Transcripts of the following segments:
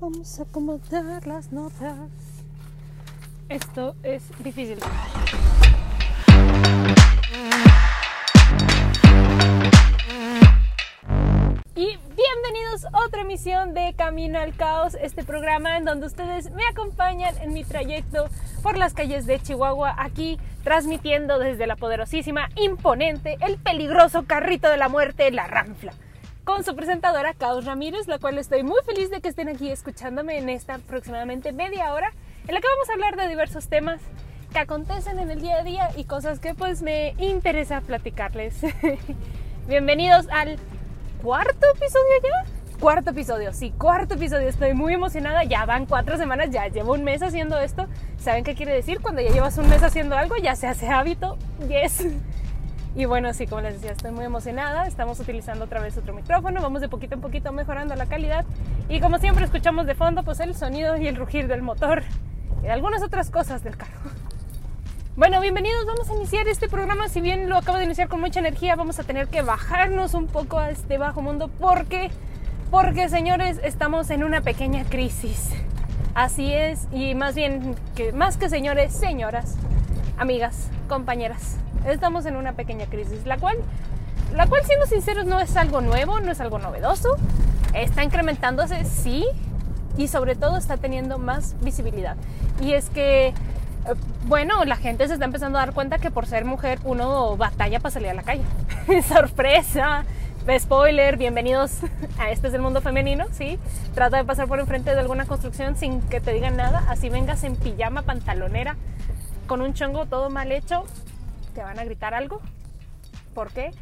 Vamos a acomodar las notas. Esto es difícil. Y bienvenidos a otra emisión de Camino al Caos, este programa en donde ustedes me acompañan en mi trayecto por las calles de Chihuahua, aquí transmitiendo desde la poderosísima, imponente, el peligroso carrito de la muerte, la Ranfla, con su presentadora Caos Ramírez, la cual estoy muy feliz de que estén aquí escuchándome en esta aproximadamente media hora, en la que vamos a hablar de diversos temas que acontecen en el día a día y cosas que pues me interesa platicarles. Bienvenidos al cuarto episodio ya. Cuarto episodio, sí, cuarto episodio. Estoy muy emocionada. Ya van cuatro semanas, ya llevo un mes haciendo esto. ¿Saben qué quiere decir? Cuando ya llevas un mes haciendo algo, ya se hace hábito. Yes. Y bueno, sí, como les decía, estoy muy emocionada. Estamos utilizando otra vez otro micrófono. Vamos de poquito en poquito mejorando la calidad. Y como siempre escuchamos de fondo, pues el sonido y el rugir del motor y de algunas otras cosas del carro. Bueno, bienvenidos, vamos a iniciar este programa. Si bien lo acabo de iniciar con mucha energía, vamos a tener que bajarnos un poco a este bajo mundo porque, porque señores, estamos en una pequeña crisis. Así es, y más bien, que más que señores, señoras, amigas, compañeras, estamos en una pequeña crisis, la cual, la cual siendo sinceros no es algo nuevo, no es algo novedoso, está incrementándose, sí, y sobre todo está teniendo más visibilidad. Y es que bueno, la gente se está empezando a dar cuenta que por ser mujer uno batalla para salir a la calle. Sorpresa, spoiler, bienvenidos a Este es el mundo femenino, ¿sí? Trata de pasar por enfrente de alguna construcción sin que te digan nada, así vengas en pijama, pantalonera, con un chongo todo mal hecho, te van a gritar algo. ¿Por qué?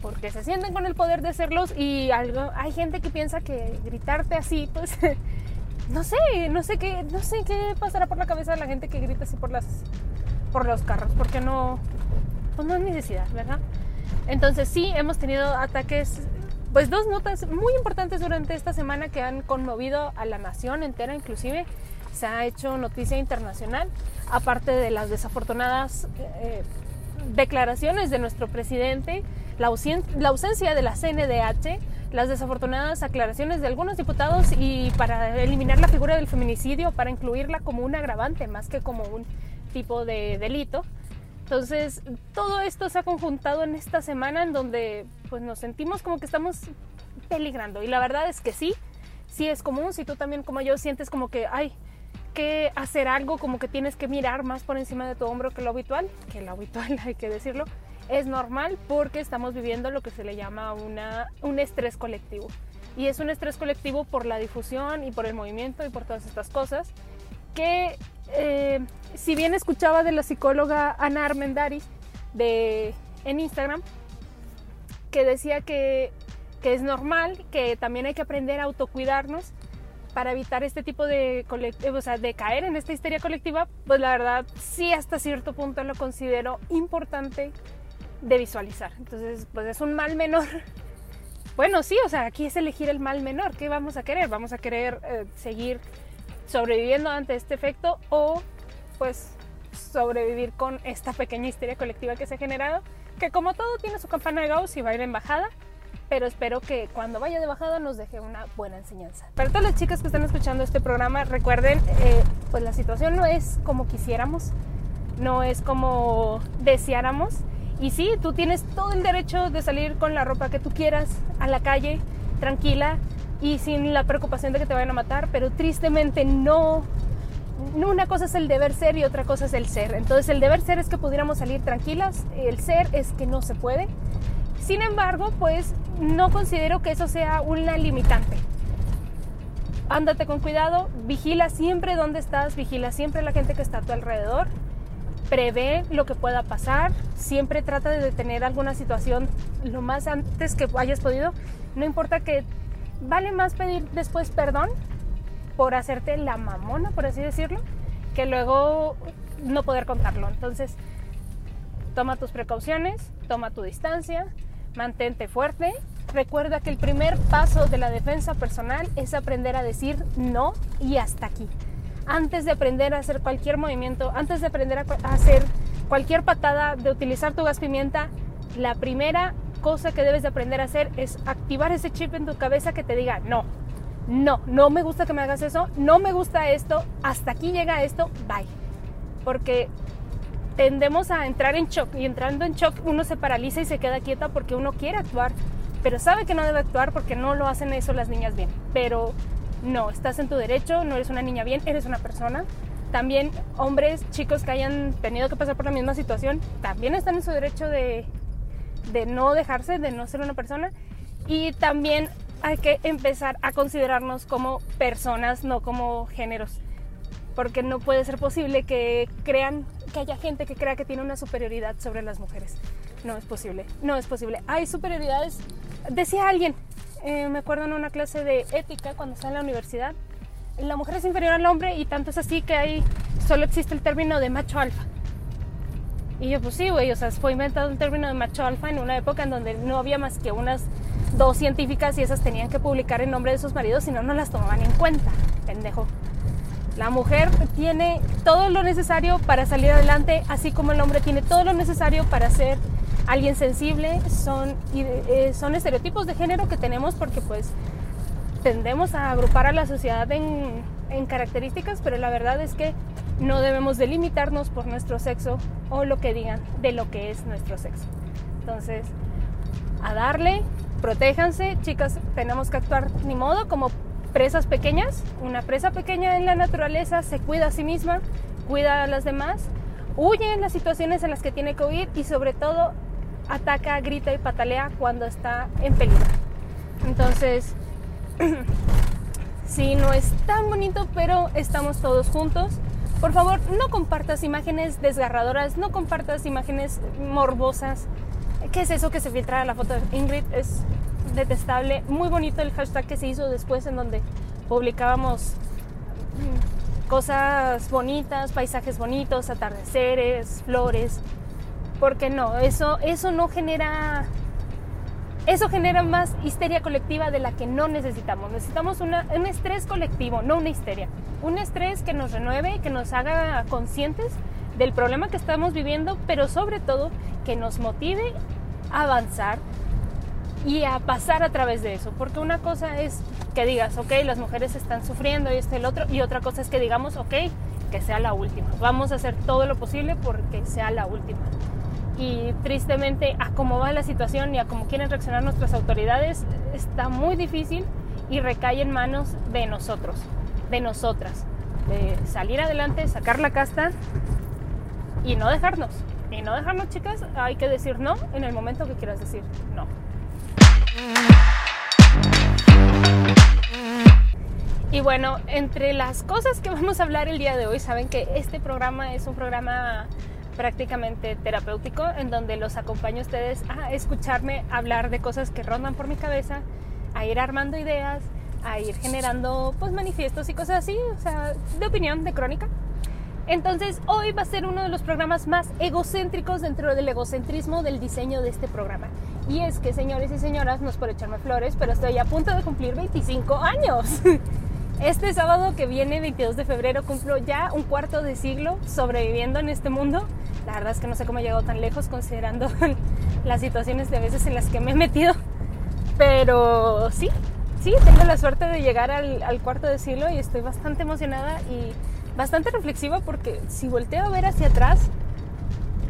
Porque se sienten con el poder de serlos y algo, hay gente que piensa que gritarte así, pues no sé, no sé qué, no sé qué pasará por la cabeza de la gente que grita así por las por los carros, porque no pues no es necesidad, ¿verdad? Entonces sí hemos tenido ataques pues dos notas muy importantes durante esta semana que han conmovido a la nación entera, inclusive se ha hecho noticia internacional, aparte de las desafortunadas eh, declaraciones de nuestro presidente, la, la ausencia de la CNDH, las desafortunadas aclaraciones de algunos diputados y para eliminar la figura del feminicidio, para incluirla como un agravante más que como un tipo de delito. Entonces, todo esto se ha conjuntado en esta semana en donde pues nos sentimos como que estamos peligrando y la verdad es que sí, sí es común, si tú también como yo sientes como que hay que hacer algo, como que tienes que mirar más por encima de tu hombro que lo habitual, que lo habitual hay que decirlo, es normal porque estamos viviendo lo que se le llama una, un estrés colectivo. Y es un estrés colectivo por la difusión y por el movimiento y por todas estas cosas que eh, si bien escuchaba de la psicóloga Ana Armendaris de, en Instagram, que decía que, que es normal, que también hay que aprender a autocuidarnos para evitar este tipo de, o sea, de caer en esta histeria colectiva, pues la verdad sí hasta cierto punto lo considero importante de visualizar. Entonces, pues es un mal menor. Bueno, sí, o sea, aquí es elegir el mal menor. ¿Qué vamos a querer? ¿Vamos a querer eh, seguir sobreviviendo ante este efecto o pues sobrevivir con esta pequeña histeria colectiva que se ha generado? Que como todo tiene su campana de Gauss y va a ir en bajada, pero espero que cuando vaya de bajada nos deje una buena enseñanza. Para todas las chicas que están escuchando este programa, recuerden, eh, pues la situación no es como quisiéramos, no es como deseáramos y sí, tú tienes todo el derecho de salir con la ropa que tú quieras a la calle, tranquila y sin la preocupación de que te vayan a matar, pero tristemente no. Una cosa es el deber ser y otra cosa es el ser. Entonces el deber ser es que pudiéramos salir tranquilas, el ser es que no se puede. Sin embargo, pues no considero que eso sea una limitante. Ándate con cuidado, vigila siempre dónde estás, vigila siempre la gente que está a tu alrededor prevé lo que pueda pasar, siempre trata de detener alguna situación lo más antes que hayas podido. No importa que vale más pedir después perdón por hacerte la mamona, por así decirlo, que luego no poder contarlo. Entonces, toma tus precauciones, toma tu distancia, mantente fuerte. Recuerda que el primer paso de la defensa personal es aprender a decir no y hasta aquí antes de aprender a hacer cualquier movimiento, antes de aprender a hacer cualquier patada, de utilizar tu gas pimienta, la primera cosa que debes de aprender a hacer es activar ese chip en tu cabeza que te diga no. no, no me gusta que me hagas eso, no me gusta esto, hasta aquí llega esto, bye. Porque tendemos a entrar en shock y entrando en shock uno se paraliza y se queda quieta porque uno quiere actuar, pero sabe que no debe actuar porque no lo hacen eso las niñas bien. Pero no, estás en tu derecho, no eres una niña bien, eres una persona. También hombres, chicos que hayan tenido que pasar por la misma situación, también están en su derecho de, de no dejarse, de no ser una persona. Y también hay que empezar a considerarnos como personas, no como géneros. Porque no puede ser posible que crean, que haya gente que crea que tiene una superioridad sobre las mujeres. No es posible, no es posible. Hay superioridades, decía alguien, eh, me acuerdo en una clase de ética cuando estaba en la universidad, la mujer es inferior al hombre y tanto es así que ahí solo existe el término de macho alfa. Y yo, pues sí, güey, o sea, fue inventado el término de macho alfa en una época en donde no había más que unas dos científicas y esas tenían que publicar en nombre de sus maridos, si no, no las tomaban en cuenta, pendejo. La mujer tiene todo lo necesario para salir adelante, así como el hombre tiene todo lo necesario para ser alguien sensible. Son, eh, son estereotipos de género que tenemos porque pues tendemos a agrupar a la sociedad en, en características, pero la verdad es que no debemos delimitarnos por nuestro sexo o lo que digan de lo que es nuestro sexo. Entonces, a darle, protéjanse, chicas, tenemos que actuar ni modo como presas pequeñas. Una presa pequeña en la naturaleza se cuida a sí misma, cuida a las demás, huye en las situaciones en las que tiene que huir y sobre todo ataca, grita y patalea cuando está en peligro. Entonces, sí, no es tan bonito, pero estamos todos juntos. Por favor, no compartas imágenes desgarradoras, no compartas imágenes morbosas, ¿Qué es eso que se filtra la foto de Ingrid? Es detestable. Muy bonito el hashtag que se hizo después en donde publicábamos mm, cosas bonitas, paisajes bonitos, atardeceres, flores. Porque no, eso, eso no genera. Eso genera más histeria colectiva de la que no necesitamos. Necesitamos un estrés colectivo, no una histeria. Un estrés que nos renueve, que nos haga conscientes del problema que estamos viviendo, pero sobre todo que nos motive avanzar y a pasar a través de eso. Porque una cosa es que digas, ok, las mujeres están sufriendo y este el otro, y otra cosa es que digamos, ok, que sea la última. Vamos a hacer todo lo posible porque sea la última. Y tristemente, a cómo va la situación y a cómo quieren reaccionar nuestras autoridades, está muy difícil y recae en manos de nosotros, de nosotras, de salir adelante, sacar la casta y no dejarnos. Y no dejarnos, chicas, hay que decir no en el momento que quieras decir no. Y bueno, entre las cosas que vamos a hablar el día de hoy, saben que este programa es un programa prácticamente terapéutico en donde los acompaño ustedes a escucharme hablar de cosas que rondan por mi cabeza, a ir armando ideas, a ir generando pues manifiestos y cosas así, o sea, de opinión, de crónica. Entonces hoy va a ser uno de los programas más egocéntricos dentro del egocentrismo del diseño de este programa. Y es que, señores y señoras, no es por echarme flores, pero estoy a punto de cumplir 25 años. Este sábado que viene, 22 de febrero, cumplo ya un cuarto de siglo sobreviviendo en este mundo. La verdad es que no sé cómo he llegado tan lejos considerando las situaciones de veces en las que me he metido. Pero sí, sí, tengo la suerte de llegar al, al cuarto de siglo y estoy bastante emocionada y bastante reflexiva porque si volteo a ver hacia atrás,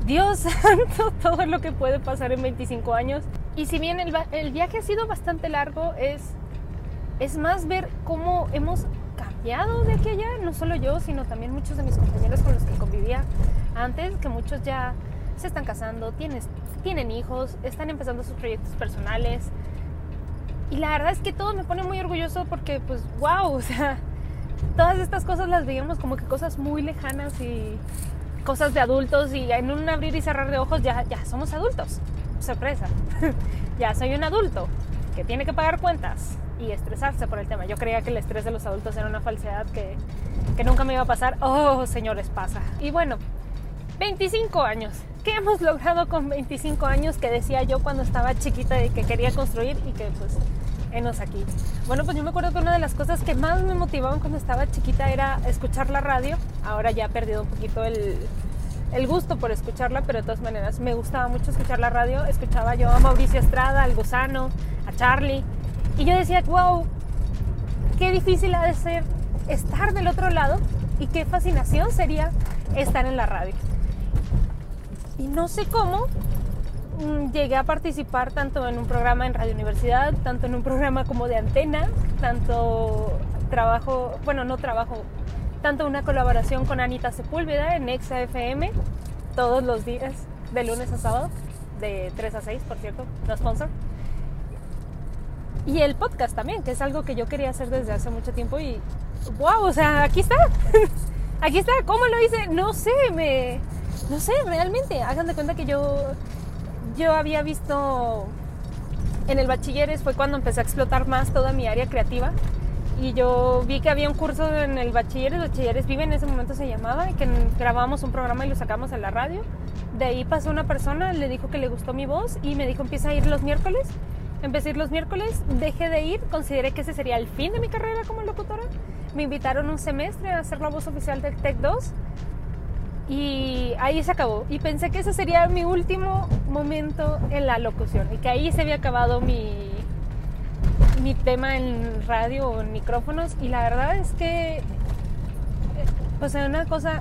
Dios santo, todo lo que puede pasar en 25 años. Y si bien el, el viaje ha sido bastante largo, es, es más ver cómo hemos cambiado de aquí allá, no solo yo, sino también muchos de mis compañeros con los que convivía antes, que muchos ya se están casando, tienen, tienen hijos, están empezando sus proyectos personales. Y la verdad es que todo me pone muy orgulloso porque, pues, wow, o sea, todas estas cosas las veíamos como que cosas muy lejanas y cosas de adultos y en un abrir y cerrar de ojos ya, ya somos adultos. Sorpresa. ya soy un adulto que tiene que pagar cuentas y estresarse por el tema. Yo creía que el estrés de los adultos era una falsedad que, que nunca me iba a pasar. Oh, señores, pasa. Y bueno, 25 años. ¿Qué hemos logrado con 25 años que decía yo cuando estaba chiquita y que quería construir y que pues enos aquí. Bueno, pues yo me acuerdo que una de las cosas que más me motivaban cuando estaba chiquita era escuchar la radio. Ahora ya he perdido un poquito el, el gusto por escucharla, pero de todas maneras me gustaba mucho escuchar la radio. Escuchaba yo a Mauricio Estrada, al Gusano, a Charlie. Y yo decía, wow, qué difícil ha de ser estar del otro lado y qué fascinación sería estar en la radio. Y no sé cómo llegué a participar tanto en un programa en Radio Universidad, tanto en un programa como de antena, tanto trabajo, bueno, no trabajo, tanto una colaboración con Anita Sepúlveda en Exa FM todos los días, de lunes a sábado, de 3 a 6, por cierto, no sponsor. Y el podcast también, que es algo que yo quería hacer desde hace mucho tiempo y wow, o sea, aquí está. aquí está. ¿Cómo lo hice? No sé, me no sé, realmente, hagan de cuenta que yo yo había visto en el bachilleres fue cuando empecé a explotar más toda mi área creativa y yo vi que había un curso en el bachilleres, bachilleres vive en ese momento se llamaba, y que grabábamos un programa y lo sacamos en la radio. De ahí pasó una persona, le dijo que le gustó mi voz y me dijo empieza a ir los miércoles. Empecé a ir los miércoles, dejé de ir, consideré que ese sería el fin de mi carrera como locutora. Me invitaron un semestre a ser la voz oficial del Tech 2 y ahí se acabó. Y pensé que ese sería mi último momento en la locución y que ahí se había acabado mi, mi tema en radio o en micrófonos. Y la verdad es que, pues, es una cosa.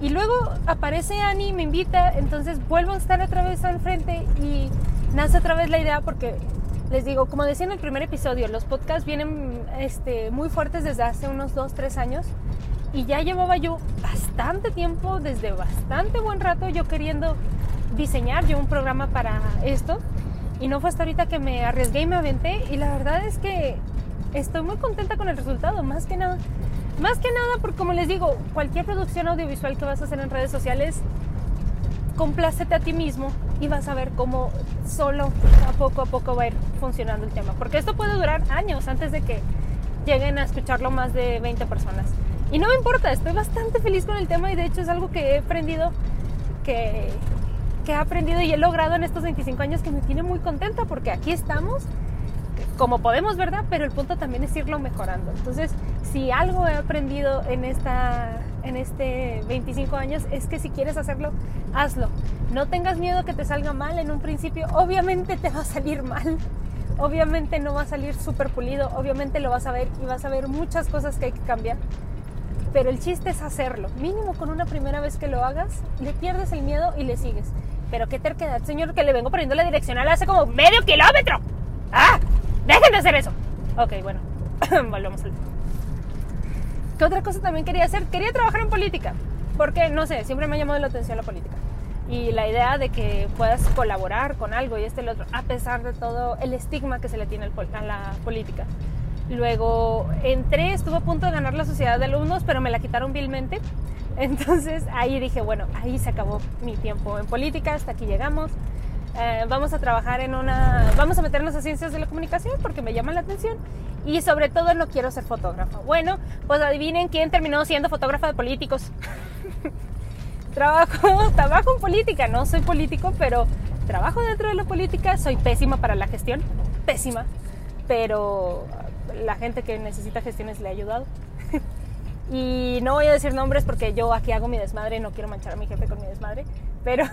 Y luego aparece Annie, me invita, entonces vuelvo a estar otra vez al frente y nace otra vez la idea porque les digo, como decía en el primer episodio, los podcasts vienen este, muy fuertes desde hace unos 2, 3 años y ya llevaba yo bastante tiempo, desde bastante buen rato, yo queriendo diseñar yo un programa para esto y no fue hasta ahorita que me arriesgué y me aventé y la verdad es que estoy muy contenta con el resultado, más que nada. Más que nada porque como les digo, cualquier producción audiovisual que vas a hacer en redes sociales, complácete a ti mismo y vas a ver cómo solo a poco a poco va a ir funcionando el tema. Porque esto puede durar años antes de que lleguen a escucharlo más de 20 personas. Y no me importa, estoy bastante feliz con el tema y de hecho es algo que he aprendido, que, que he aprendido y he logrado en estos 25 años que me tiene muy contenta porque aquí estamos como podemos, ¿verdad? Pero el punto también es irlo mejorando. Entonces, si algo he aprendido en, esta, en este 25 años es que si quieres hacerlo, hazlo. No tengas miedo que te salga mal en un principio. Obviamente te va a salir mal. Obviamente no va a salir súper pulido. Obviamente lo vas a ver y vas a ver muchas cosas que hay que cambiar. Pero el chiste es hacerlo. Mínimo con una primera vez que lo hagas, le pierdes el miedo y le sigues. Pero qué terquedad, señor, que le vengo poniendo la direccional hace como medio kilómetro. ¡Ah! ¡Dejen de hacer eso! Ok, bueno, volvemos al ¿Qué otra cosa también quería hacer? Quería trabajar en política, porque no sé, siempre me ha llamado la atención la política. Y la idea de que puedas colaborar con algo y este y el otro, a pesar de todo el estigma que se le tiene a la política. Luego entré, estuve a punto de ganar la sociedad de alumnos, pero me la quitaron vilmente. Entonces ahí dije, bueno, ahí se acabó mi tiempo en política, hasta aquí llegamos. Eh, vamos a trabajar en una, vamos a meternos a ciencias de la comunicación porque me llama la atención y sobre todo no quiero ser fotógrafa. Bueno, pues adivinen quién terminó siendo fotógrafa de políticos. trabajo, trabajo en política, no soy político, pero trabajo dentro de la política, soy pésima para la gestión, pésima, pero la gente que necesita gestiones le ha ayudado. y no voy a decir nombres porque yo aquí hago mi desmadre, no quiero manchar a mi jefe con mi desmadre, pero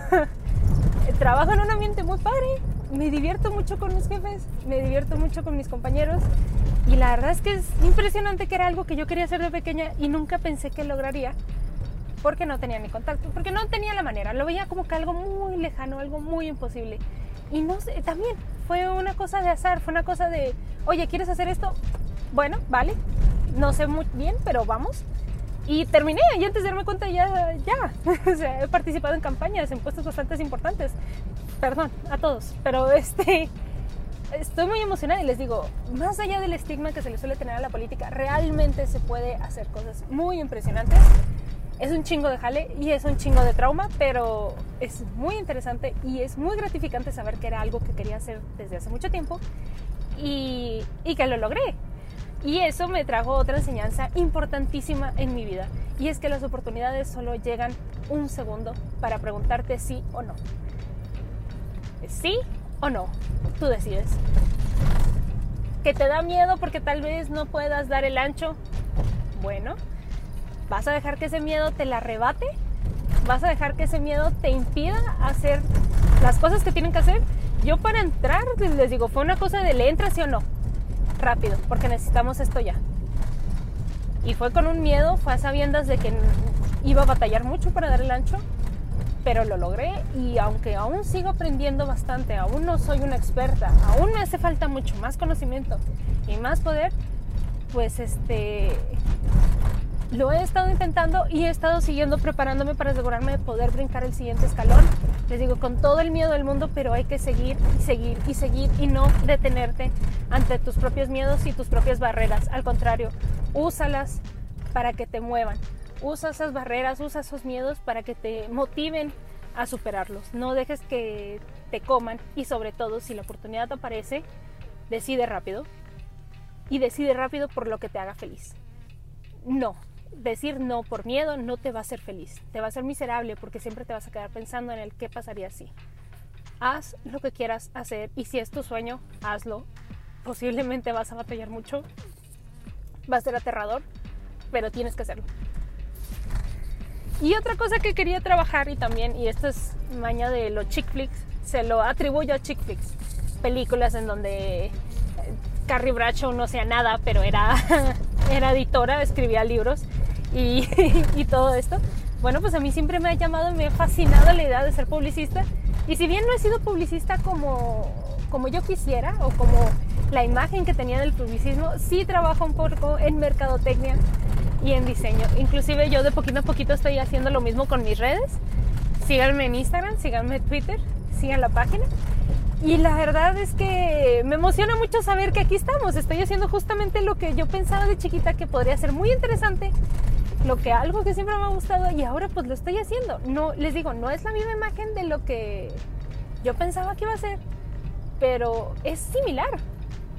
trabajo en un ambiente muy padre, me divierto mucho con mis jefes, me divierto mucho con mis compañeros y la verdad es que es impresionante que era algo que yo quería hacer de pequeña y nunca pensé que lograría porque no tenía ni contacto, porque no tenía la manera, lo veía como que algo muy lejano, algo muy imposible. Y no sé, también fue una cosa de azar, fue una cosa de, oye, ¿quieres hacer esto? Bueno, vale, no sé muy bien, pero vamos. Y terminé y antes de darme cuenta ya, ya, he participado en campañas, en puestos bastante importantes. Perdón a todos, pero este, estoy muy emocionada y les digo, más allá del estigma que se le suele tener a la política, realmente se puede hacer cosas muy impresionantes. Es un chingo de jale y es un chingo de trauma, pero es muy interesante y es muy gratificante saber que era algo que quería hacer desde hace mucho tiempo y, y que lo logré. Y eso me trajo otra enseñanza importantísima en mi vida. Y es que las oportunidades solo llegan un segundo para preguntarte sí o no. ¿Sí o no? Tú decides. ¿Que te da miedo porque tal vez no puedas dar el ancho? Bueno, ¿vas a dejar que ese miedo te la arrebate? ¿Vas a dejar que ese miedo te impida hacer las cosas que tienen que hacer? Yo para entrar, les digo, fue una cosa de le entras sí o no rápido, porque necesitamos esto ya. Y fue con un miedo, fue a sabiendas de que iba a batallar mucho para dar el ancho, pero lo logré y aunque aún sigo aprendiendo bastante, aún no soy una experta, aún me hace falta mucho más conocimiento y más poder, pues este lo he estado intentando y he estado siguiendo preparándome para asegurarme de poder brincar el siguiente escalón. Les digo, con todo el miedo del mundo, pero hay que seguir y seguir y seguir y no detenerte ante tus propios miedos y tus propias barreras. Al contrario, úsalas para que te muevan. Usa esas barreras, usa esos miedos para que te motiven a superarlos. No dejes que te coman y sobre todo si la oportunidad te aparece, decide rápido y decide rápido por lo que te haga feliz. No, decir no por miedo no te va a hacer feliz, te va a hacer miserable porque siempre te vas a quedar pensando en el qué pasaría si. Haz lo que quieras hacer y si es tu sueño, hazlo. Posiblemente vas a batallar mucho, va a ser aterrador, pero tienes que hacerlo. Y otra cosa que quería trabajar y también, y esto es maña de los chick flicks, se lo atribuyo a chick flicks, películas en donde eh, Carrie Bradshaw no hacía nada, pero era, era editora, escribía libros y, y todo esto. Bueno, pues a mí siempre me ha llamado, me ha fascinado la idea de ser publicista. Y si bien no he sido publicista como, como yo quisiera o como la imagen que tenía del publicismo, sí trabajo un poco en mercadotecnia y en diseño. Inclusive yo de poquito a poquito estoy haciendo lo mismo con mis redes. Síganme en Instagram, síganme en Twitter, sigan la página. Y la verdad es que me emociona mucho saber que aquí estamos. Estoy haciendo justamente lo que yo pensaba de chiquita que podría ser muy interesante. Lo que algo que siempre me ha gustado y ahora pues lo estoy haciendo. No, les digo, no es la misma imagen de lo que yo pensaba que iba a ser, pero es similar.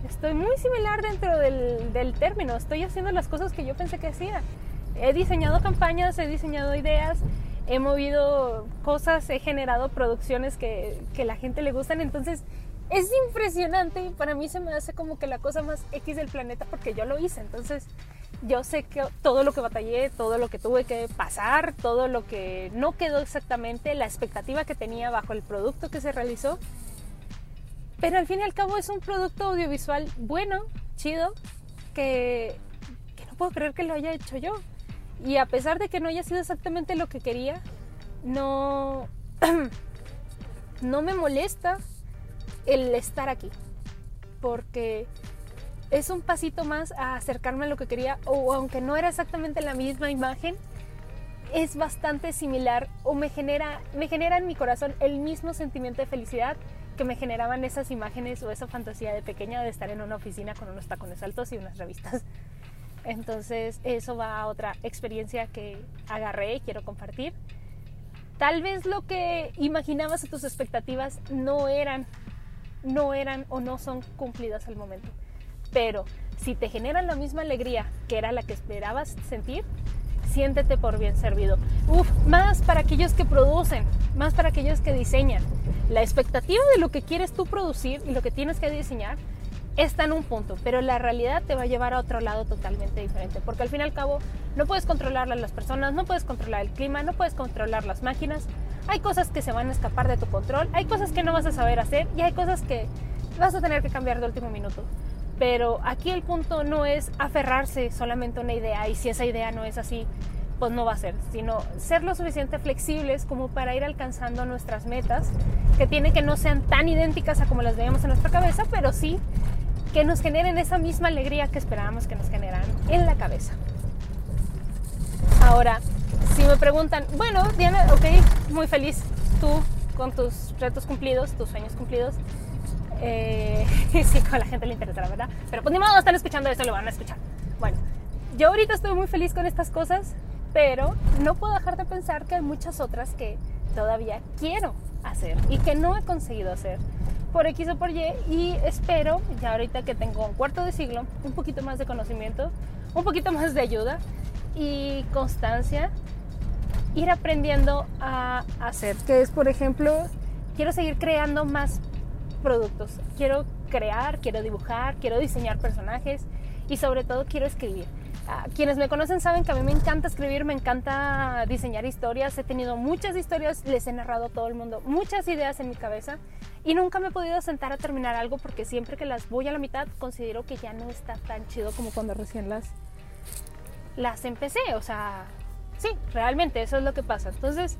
Estoy muy similar dentro del, del término. Estoy haciendo las cosas que yo pensé que hacía. He diseñado campañas, he diseñado ideas, he movido cosas, he generado producciones que, que la gente le gustan. Entonces es impresionante y para mí se me hace como que la cosa más X del planeta porque yo lo hice. Entonces yo sé que todo lo que batallé, todo lo que tuve que pasar, todo lo que no quedó exactamente, la expectativa que tenía bajo el producto que se realizó, pero al fin y al cabo es un producto audiovisual bueno, chido, que, que no puedo creer que lo haya hecho yo. Y a pesar de que no haya sido exactamente lo que quería, no, no me molesta el estar aquí. Porque es un pasito más a acercarme a lo que quería, o aunque no era exactamente la misma imagen, es bastante similar o me genera, me genera en mi corazón el mismo sentimiento de felicidad que me generaban esas imágenes o esa fantasía de pequeña de estar en una oficina con unos tacones altos y unas revistas. Entonces eso va a otra experiencia que agarré y quiero compartir. Tal vez lo que imaginabas o tus expectativas no eran, no eran o no son cumplidas al momento. Pero si te generan la misma alegría que era la que esperabas sentir, siéntete por bien servido. Uf, más para aquellos que producen, más para aquellos que diseñan. La expectativa de lo que quieres tú producir y lo que tienes que diseñar está en un punto, pero la realidad te va a llevar a otro lado totalmente diferente, porque al fin y al cabo no puedes controlar a las personas, no puedes controlar el clima, no puedes controlar las máquinas, hay cosas que se van a escapar de tu control, hay cosas que no vas a saber hacer y hay cosas que vas a tener que cambiar de último minuto. Pero aquí el punto no es aferrarse solamente a una idea y si esa idea no es así, pues no va a ser, sino ser lo suficiente flexibles como para ir alcanzando nuestras metas, que tiene que no sean tan idénticas a como las veíamos en nuestra cabeza, pero sí que nos generen esa misma alegría que esperábamos que nos generan en la cabeza. Ahora, si me preguntan, bueno, Diana, ok, muy feliz tú con tus retos cumplidos, tus sueños cumplidos, eh, sí, con la gente le interesará, ¿verdad? Pero pues ni modo, están escuchando esto, lo van a escuchar. Bueno, yo ahorita estoy muy feliz con estas cosas, pero no puedo dejar de pensar que hay muchas otras que todavía quiero hacer y que no he conseguido hacer por X o por Y y espero, ya ahorita que tengo un cuarto de siglo, un poquito más de conocimiento, un poquito más de ayuda y constancia, ir aprendiendo a hacer, que es por ejemplo, quiero seguir creando más productos. Quiero crear, quiero dibujar, quiero diseñar personajes y sobre todo quiero escribir. Ah, quienes me conocen saben que a mí me encanta escribir, me encanta diseñar historias. He tenido muchas historias, les he narrado a todo el mundo, muchas ideas en mi cabeza y nunca me he podido sentar a terminar algo porque siempre que las voy a la mitad considero que ya no está tan chido como cuando recién las, las empecé. O sea, sí, realmente eso es lo que pasa. Entonces,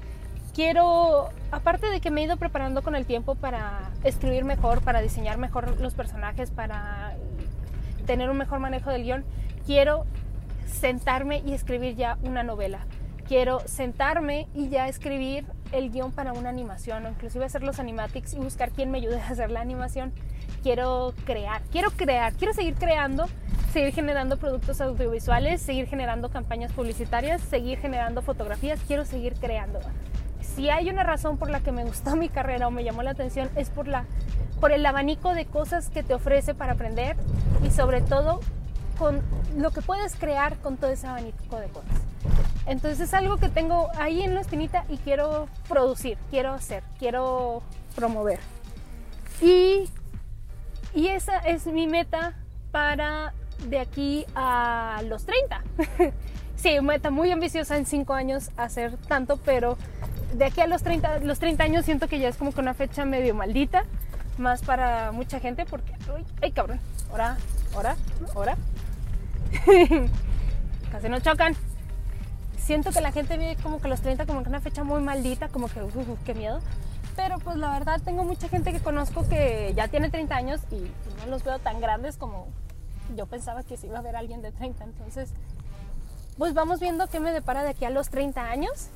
quiero, aparte de que me he ido preparando con el tiempo para escribir mejor, para diseñar mejor los personajes, para tener un mejor manejo del guion, quiero sentarme y escribir ya una novela. Quiero sentarme y ya escribir el guion para una animación o inclusive hacer los animatics y buscar quién me ayude a hacer la animación. Quiero crear, quiero crear, quiero seguir creando, seguir generando productos audiovisuales, seguir generando campañas publicitarias, seguir generando fotografías, quiero seguir creando. Si hay una razón por la que me gustó mi carrera o me llamó la atención es por la por el abanico de cosas que te ofrece para aprender y sobre todo con lo que puedes crear con todo ese abanico de cosas. Entonces es algo que tengo ahí en la espinita y quiero producir, quiero hacer, quiero promover. Y, y esa es mi meta para de aquí a los 30. sí, meta muy ambiciosa en 5 años hacer tanto, pero de aquí a los 30, los 30 años siento que ya es como que una fecha medio maldita, más para mucha gente porque, ay cabrón, ahora, ahora, ahora. Casi no chocan. Siento que la gente ve como que los 30 como que una fecha muy maldita, como que, uh, qué miedo. Pero pues la verdad tengo mucha gente que conozco que ya tiene 30 años y, no los veo tan grandes como yo pensaba que se iba a ver alguien de 30. Entonces, pues vamos viendo qué me depara de aquí a los 30 años.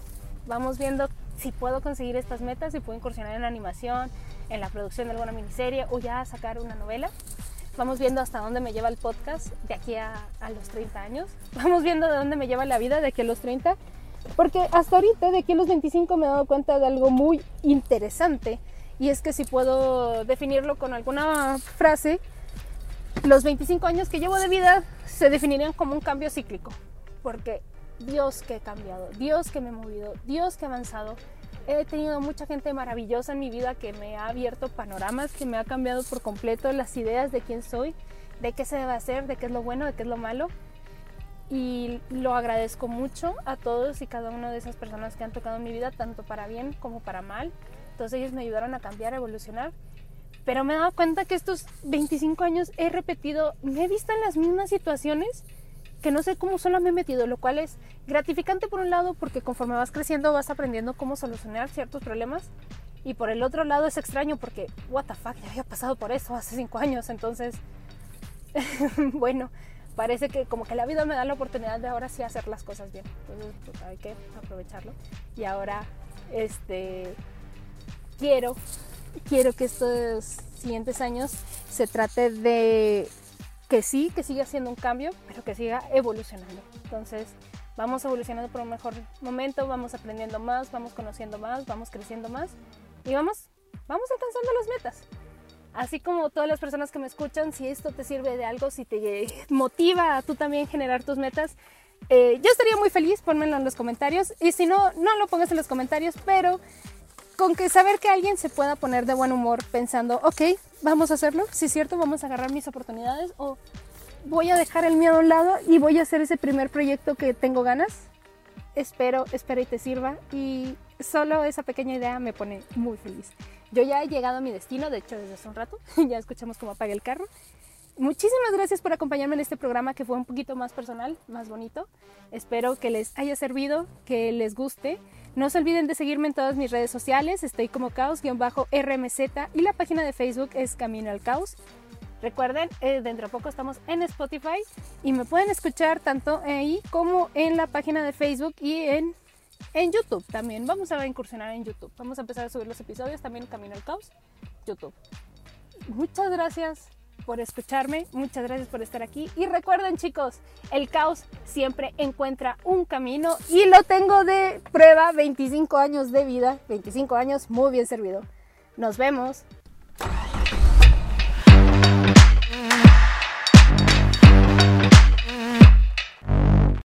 Vamos viendo si puedo conseguir estas metas, si puedo incursionar en animación, en la producción de alguna miniserie o ya sacar una novela. Vamos viendo hasta dónde me lleva el podcast de aquí a, los 30 años. Vamos viendo de dónde me lleva la vida de aquí a los 30. Porque hasta ahorita, de aquí a los 25, me he dado cuenta de algo muy interesante. Y es que si puedo definirlo con alguna frase, los 25 años que llevo de vida se definirían como un cambio cíclico. Porque Dios que he cambiado, Dios que me he movido, Dios que he avanzado, He tenido mucha gente maravillosa en mi vida que me ha abierto panoramas, que me ha cambiado por completo las ideas de quién soy, de qué se debe hacer, de qué es lo bueno, de qué es lo malo. Y lo agradezco mucho a todos y cada una de esas personas que han tocado mi vida, tanto para bien como para mal. Todos ellos me ayudaron a cambiar, a evolucionar. Pero me he dado cuenta que estos 25 años he repetido, me he visto en las mismas situaciones que no sé cómo solo me he metido, lo cual es gratificante por un lado porque conforme vas creciendo vas aprendiendo cómo solucionar ciertos problemas y por el otro lado es extraño porque, what the fuck, ya había pasado por eso hace cinco años, entonces, bueno, parece que como que la vida me da la oportunidad de ahora sí hacer las cosas bien, entonces pues, hay que aprovecharlo. Y ahora, este, quiero, quiero que estos siguientes años se trate de que sí, que siga siendo un cambio, pero que siga evolucionando. Entonces, vamos evolucionando por un mejor momento, vamos aprendiendo más, vamos conociendo más, vamos creciendo más y vamos, vamos alcanzando las metas. Así como todas las personas que me escuchan, si esto te sirve de algo, si te motiva a tú también generar tus metas, eh, yo estaría muy feliz, pónmelo en los comentarios. Y si no, no lo pongas en los comentarios, pero con que saber que alguien se pueda poner de buen humor pensando, ok, vamos a hacerlo, si es cierto, vamos a agarrar mis oportunidades o voy a dejar el miedo a un lado y voy a hacer ese primer proyecto que tengo ganas. Espero, espero y te sirva y solo esa pequeña idea me pone muy feliz. Yo ya he llegado a mi destino, de hecho desde hace un rato, ya escuchamos cómo apaga el carro. Muchísimas gracias por acompañarme en este programa que fue un poquito más personal, más bonito. Espero que les haya servido, que les guste. No se olviden de seguirme en todas mis redes sociales, estoy como caos-rmz y la página de Facebook es Camino al Caos. Recuerden, eh, dentro de poco estamos en Spotify y me pueden escuchar tanto ahí como en la página de Facebook y en, en YouTube también. Vamos a incursionar en YouTube. Vamos a empezar a subir los episodios también Camino al Caos, YouTube. Muchas gracias por escucharme, muchas gracias por estar aquí y recuerden chicos, el caos siempre encuentra un camino y lo tengo de prueba, 25 años de vida, 25 años muy bien servido. Nos vemos.